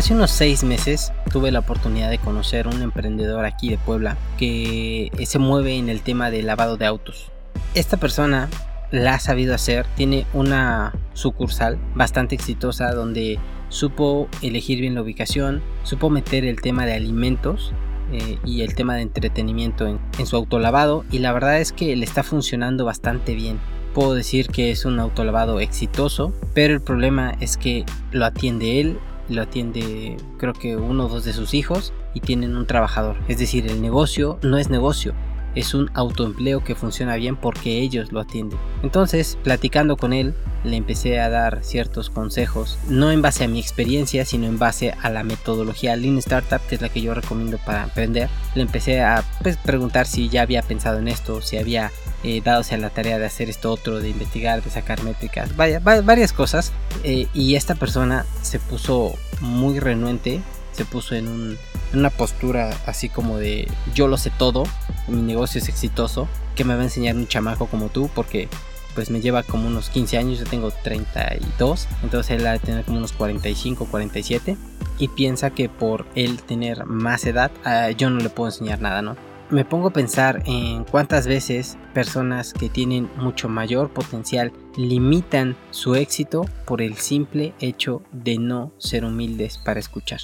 Hace unos seis meses tuve la oportunidad de conocer un emprendedor aquí de Puebla que se mueve en el tema de lavado de autos. Esta persona la ha sabido hacer, tiene una sucursal bastante exitosa donde supo elegir bien la ubicación, supo meter el tema de alimentos eh, y el tema de entretenimiento en, en su autolavado y la verdad es que le está funcionando bastante bien. Puedo decir que es un autolavado exitoso, pero el problema es que lo atiende él, lo atiende creo que uno o dos de sus hijos y tienen un trabajador. Es decir, el negocio no es negocio, es un autoempleo que funciona bien porque ellos lo atienden. Entonces, platicando con él, le empecé a dar ciertos consejos, no en base a mi experiencia, sino en base a la metodología Lean Startup, que es la que yo recomiendo para aprender. Le empecé a pues, preguntar si ya había pensado en esto, si había eh, dado a la tarea de hacer esto otro, de investigar, de sacar métricas, vaya, varias cosas. Eh, y esta persona se puso muy renuente, se puso en una postura así como de yo lo sé todo, mi negocio es exitoso, que me va a enseñar un chamaco como tú, porque pues me lleva como unos 15 años, yo tengo 32, entonces él ha de tener como unos 45, 47 y piensa que por él tener más edad ah, yo no le puedo enseñar nada, ¿no? Me pongo a pensar en cuántas veces personas que tienen mucho mayor potencial limitan su éxito por el simple hecho de no ser humildes para escuchar.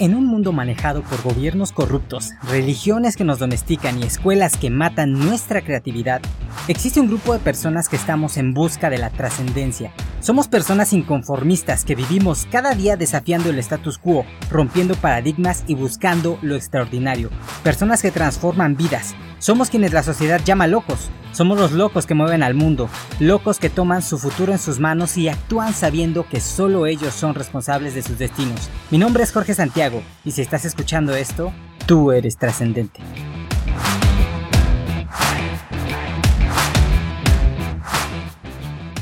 En un mundo manejado por gobiernos corruptos, religiones que nos domestican y escuelas que matan nuestra creatividad, existe un grupo de personas que estamos en busca de la trascendencia. Somos personas inconformistas que vivimos cada día desafiando el status quo, rompiendo paradigmas y buscando lo extraordinario. Personas que transforman vidas. Somos quienes la sociedad llama locos, somos los locos que mueven al mundo, locos que toman su futuro en sus manos y actúan sabiendo que solo ellos son responsables de sus destinos. Mi nombre es Jorge Santiago y si estás escuchando esto, tú eres trascendente.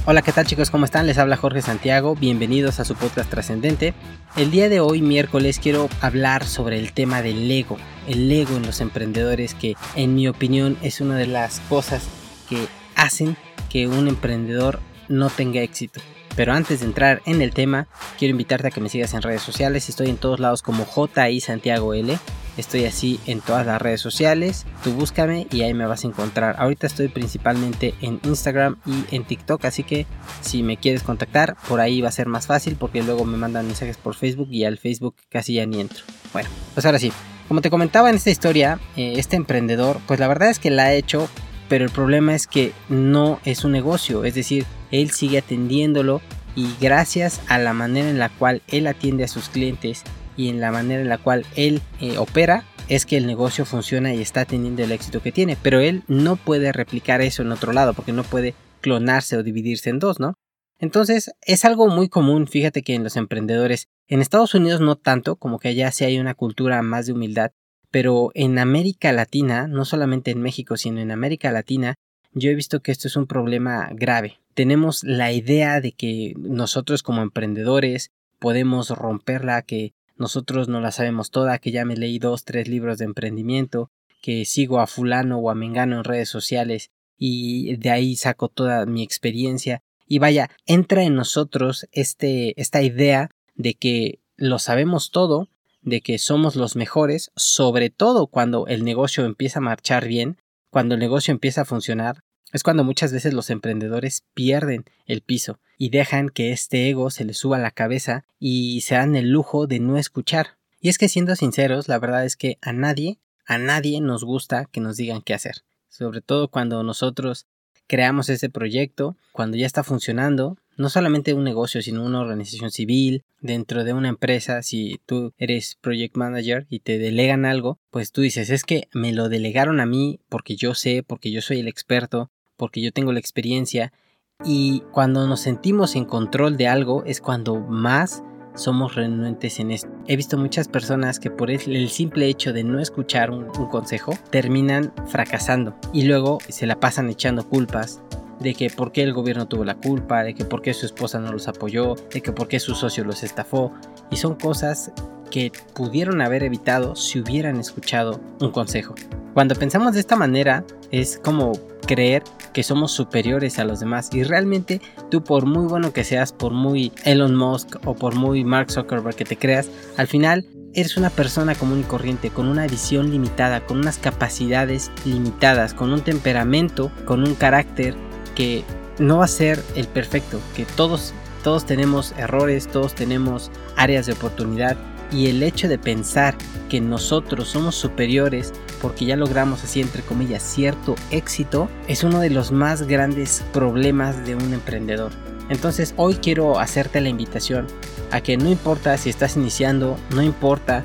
Hola, ¿qué tal chicos? ¿Cómo están? Les habla Jorge Santiago, bienvenidos a su podcast trascendente. El día de hoy, miércoles, quiero hablar sobre el tema del ego, el ego en los emprendedores que en mi opinión es una de las cosas que hacen que un emprendedor no tenga éxito. Pero antes de entrar en el tema, quiero invitarte a que me sigas en redes sociales. Estoy en todos lados como JI Santiago L. Estoy así en todas las redes sociales. Tú búscame y ahí me vas a encontrar. Ahorita estoy principalmente en Instagram y en TikTok. Así que si me quieres contactar, por ahí va a ser más fácil porque luego me mandan mensajes por Facebook y al Facebook casi ya ni entro. Bueno, pues ahora sí. Como te comentaba en esta historia, eh, este emprendedor, pues la verdad es que la ha hecho pero el problema es que no es un negocio, es decir, él sigue atendiéndolo y gracias a la manera en la cual él atiende a sus clientes y en la manera en la cual él eh, opera, es que el negocio funciona y está teniendo el éxito que tiene, pero él no puede replicar eso en otro lado porque no puede clonarse o dividirse en dos, ¿no? Entonces es algo muy común, fíjate que en los emprendedores, en Estados Unidos no tanto, como que allá sí hay una cultura más de humildad, pero en América Latina, no solamente en México, sino en América Latina, yo he visto que esto es un problema grave. Tenemos la idea de que nosotros como emprendedores podemos romperla, que nosotros no la sabemos toda, que ya me leí dos, tres libros de emprendimiento, que sigo a fulano o a mengano en redes sociales y de ahí saco toda mi experiencia. Y vaya, entra en nosotros este, esta idea de que lo sabemos todo de que somos los mejores, sobre todo cuando el negocio empieza a marchar bien, cuando el negocio empieza a funcionar, es cuando muchas veces los emprendedores pierden el piso y dejan que este ego se les suba a la cabeza y se dan el lujo de no escuchar. Y es que siendo sinceros, la verdad es que a nadie, a nadie nos gusta que nos digan qué hacer. Sobre todo cuando nosotros creamos ese proyecto, cuando ya está funcionando, no solamente un negocio, sino una organización civil, dentro de una empresa, si tú eres project manager y te delegan algo, pues tú dices, es que me lo delegaron a mí porque yo sé, porque yo soy el experto, porque yo tengo la experiencia, y cuando nos sentimos en control de algo es cuando más somos renuentes en esto. He visto muchas personas que por el simple hecho de no escuchar un, consejo terminan fracasando y luego se la pasan echando culpas de que por qué el gobierno tuvo la culpa, de que por qué su esposa no los apoyó, de que por qué su socio los estafó. Y son cosas que pudieron haber evitado si hubieran escuchado un consejo. Cuando pensamos de esta manera, es como creer que somos superiores a los demás. Y realmente tú por muy bueno que seas, por muy Elon Musk o por muy Mark Zuckerberg que te creas, al final eres una persona común y corriente, con una visión limitada, con unas capacidades limitadas, con un temperamento, con un carácter que no va a ser el perfecto, que todos todos tenemos errores, todos tenemos áreas de oportunidad. Y el hecho de pensar que nosotros somos superiores porque ya logramos así entre comillas cierto éxito es uno de los más grandes problemas de un emprendedor. Entonces hoy quiero hacerte la invitación a que no importa si estás iniciando, no importa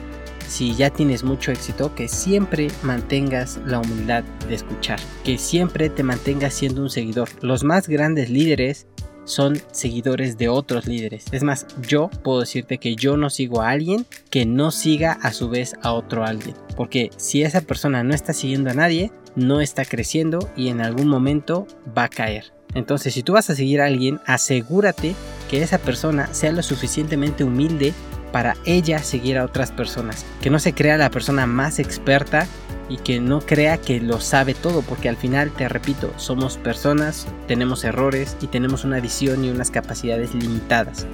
si ya tienes mucho éxito, que siempre mantengas la humildad de escuchar, que siempre te mantengas siendo un seguidor. Los más grandes líderes son seguidores de otros líderes. Es más, yo puedo decirte que yo no sigo a alguien que no siga a su vez a otro alguien. Porque si esa persona no está siguiendo a nadie, no está creciendo y en algún momento va a caer. Entonces, si tú vas a seguir a alguien, asegúrate que esa persona sea lo suficientemente humilde para ella seguir a otras personas. Que no se crea la persona más experta y que no crea que lo sabe todo, porque al final, te repito, somos personas, tenemos errores y tenemos una visión y unas capacidades limitadas.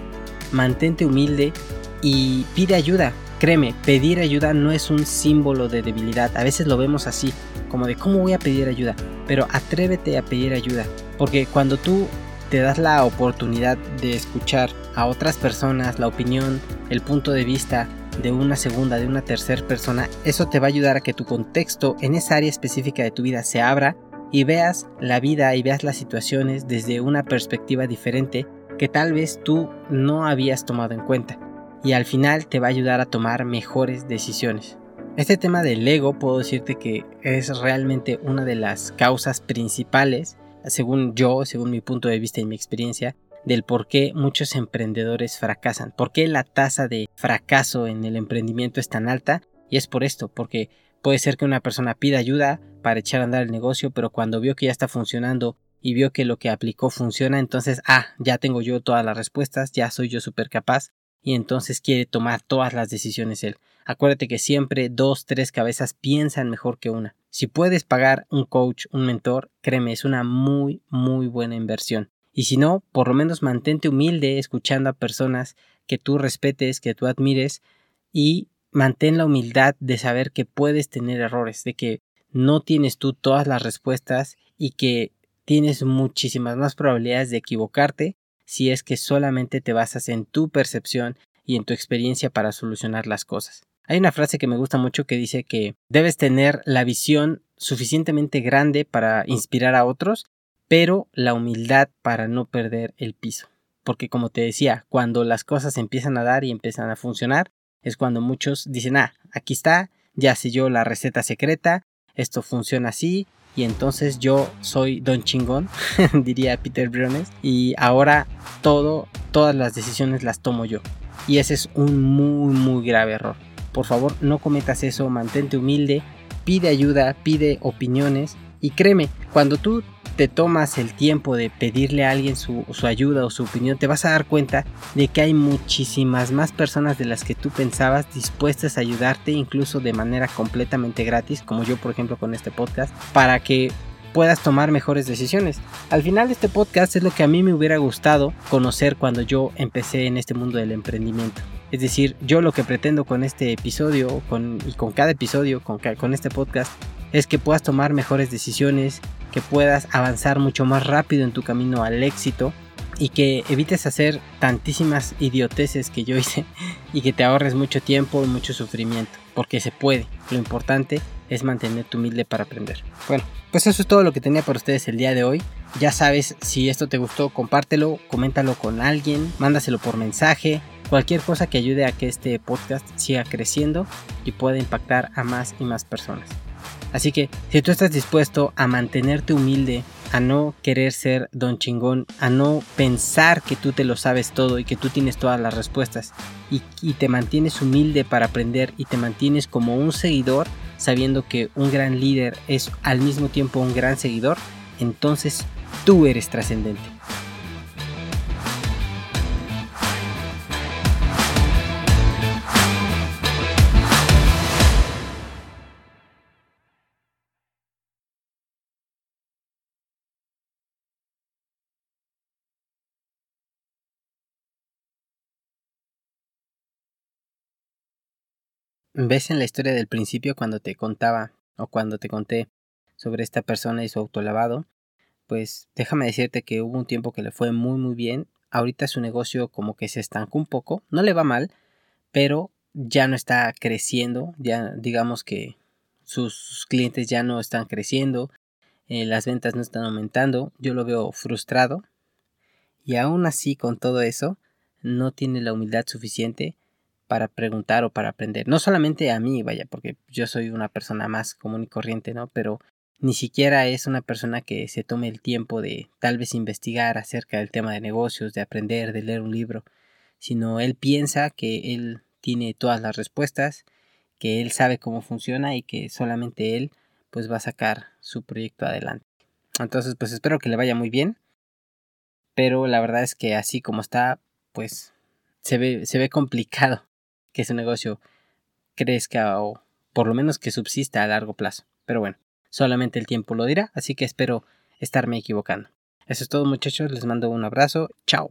Mantente humilde y pide ayuda. Créeme, pedir ayuda no es un símbolo de debilidad. A veces lo vemos así, como de cómo voy a pedir ayuda. Pero atrévete a pedir ayuda. Porque cuando tú te das la oportunidad de escuchar a otras personas, la opinión, el punto de vista de una segunda, de una tercera persona, eso te va a ayudar a que tu contexto en esa área específica de tu vida se abra y veas la vida y veas las situaciones desde una perspectiva diferente que tal vez tú no habías tomado en cuenta y al final te va a ayudar a tomar mejores decisiones. Este tema del ego puedo decirte que es realmente una de las causas principales, según yo, según mi punto de vista y mi experiencia, del por qué muchos emprendedores fracasan, por qué la tasa de fracaso en el emprendimiento es tan alta y es por esto, porque puede ser que una persona pida ayuda para echar a andar el negocio, pero cuando vio que ya está funcionando y vio que lo que aplicó funciona, entonces, ah, ya tengo yo todas las respuestas, ya soy yo súper capaz y entonces quiere tomar todas las decisiones él. Acuérdate que siempre dos, tres cabezas piensan mejor que una. Si puedes pagar un coach, un mentor, créeme, es una muy, muy buena inversión. Y si no, por lo menos mantente humilde escuchando a personas que tú respetes, que tú admires y mantén la humildad de saber que puedes tener errores, de que no tienes tú todas las respuestas y que tienes muchísimas más probabilidades de equivocarte si es que solamente te basas en tu percepción y en tu experiencia para solucionar las cosas. Hay una frase que me gusta mucho que dice que debes tener la visión suficientemente grande para inspirar a otros pero la humildad para no perder el piso. Porque como te decía, cuando las cosas empiezan a dar y empiezan a funcionar, es cuando muchos dicen, ah, aquí está, ya sé yo la receta secreta, esto funciona así, y entonces yo soy don chingón, diría Peter Briones, y ahora todo, todas las decisiones las tomo yo. Y ese es un muy, muy grave error. Por favor, no cometas eso, mantente humilde, pide ayuda, pide opiniones, y créeme, cuando tú te tomas el tiempo de pedirle a alguien su, ayuda o su opinión, te vas a dar cuenta de que hay muchísimas más personas de las que tú pensabas dispuestas a ayudarte, incluso de manera completamente gratis, como yo por ejemplo con este podcast, para que puedas tomar mejores decisiones. Al final este podcast es lo que a mí me hubiera gustado conocer cuando yo empecé en este mundo del emprendimiento. Es decir, yo lo que pretendo con este episodio con, y con cada episodio, con, con este podcast, es que puedas tomar mejores decisiones, que puedas avanzar mucho más rápido en tu camino al éxito y que evites hacer tantísimas idioteces que yo hice y que te ahorres mucho tiempo y mucho sufrimiento, porque se puede. Lo importante es mantenerte humilde para aprender. Bueno, pues eso es todo lo que tenía para ustedes el día de hoy. Ya sabes, si esto te gustó, compártelo, coméntalo con alguien, mándaselo por mensaje, cualquier cosa que ayude a que este podcast siga creciendo y pueda impactar a más y más personas. Así que si tú estás dispuesto a mantenerte humilde, a no querer ser don chingón, a no pensar que tú te lo sabes todo y que tú tienes todas las respuestas, y, te mantienes humilde para aprender y te mantienes como un seguidor, sabiendo que un gran líder es al mismo tiempo un gran seguidor, entonces tú eres trascendente. Ves en la historia del principio cuando te contaba o cuando te conté sobre esta persona y su autolavado, pues déjame decirte que hubo un tiempo que le fue muy muy bien. Ahorita su negocio como que se estancó un poco, no le va mal, pero ya no está creciendo, ya digamos que sus clientes ya no están creciendo, eh, las ventas no están aumentando, yo lo veo frustrado y aún así con todo eso no tiene la humildad suficiente para preguntar o para aprender. No solamente a mí, vaya, porque yo soy una persona más común y corriente, ¿no? Pero ni siquiera es una persona que se tome el tiempo de tal vez investigar acerca del tema de negocios, de aprender, de leer un libro, sino él piensa que él tiene todas las respuestas, que él sabe cómo funciona y que solamente él pues va a sacar su proyecto adelante. Entonces pues espero que le vaya muy bien, pero la verdad es que así como está pues se ve, se ve complicado que su negocio crezca o por lo menos que subsista a largo plazo. Pero bueno, Solamente el tiempo lo dirá, así que espero estarme equivocando. Eso es todo muchachos, les mando un abrazo, chao.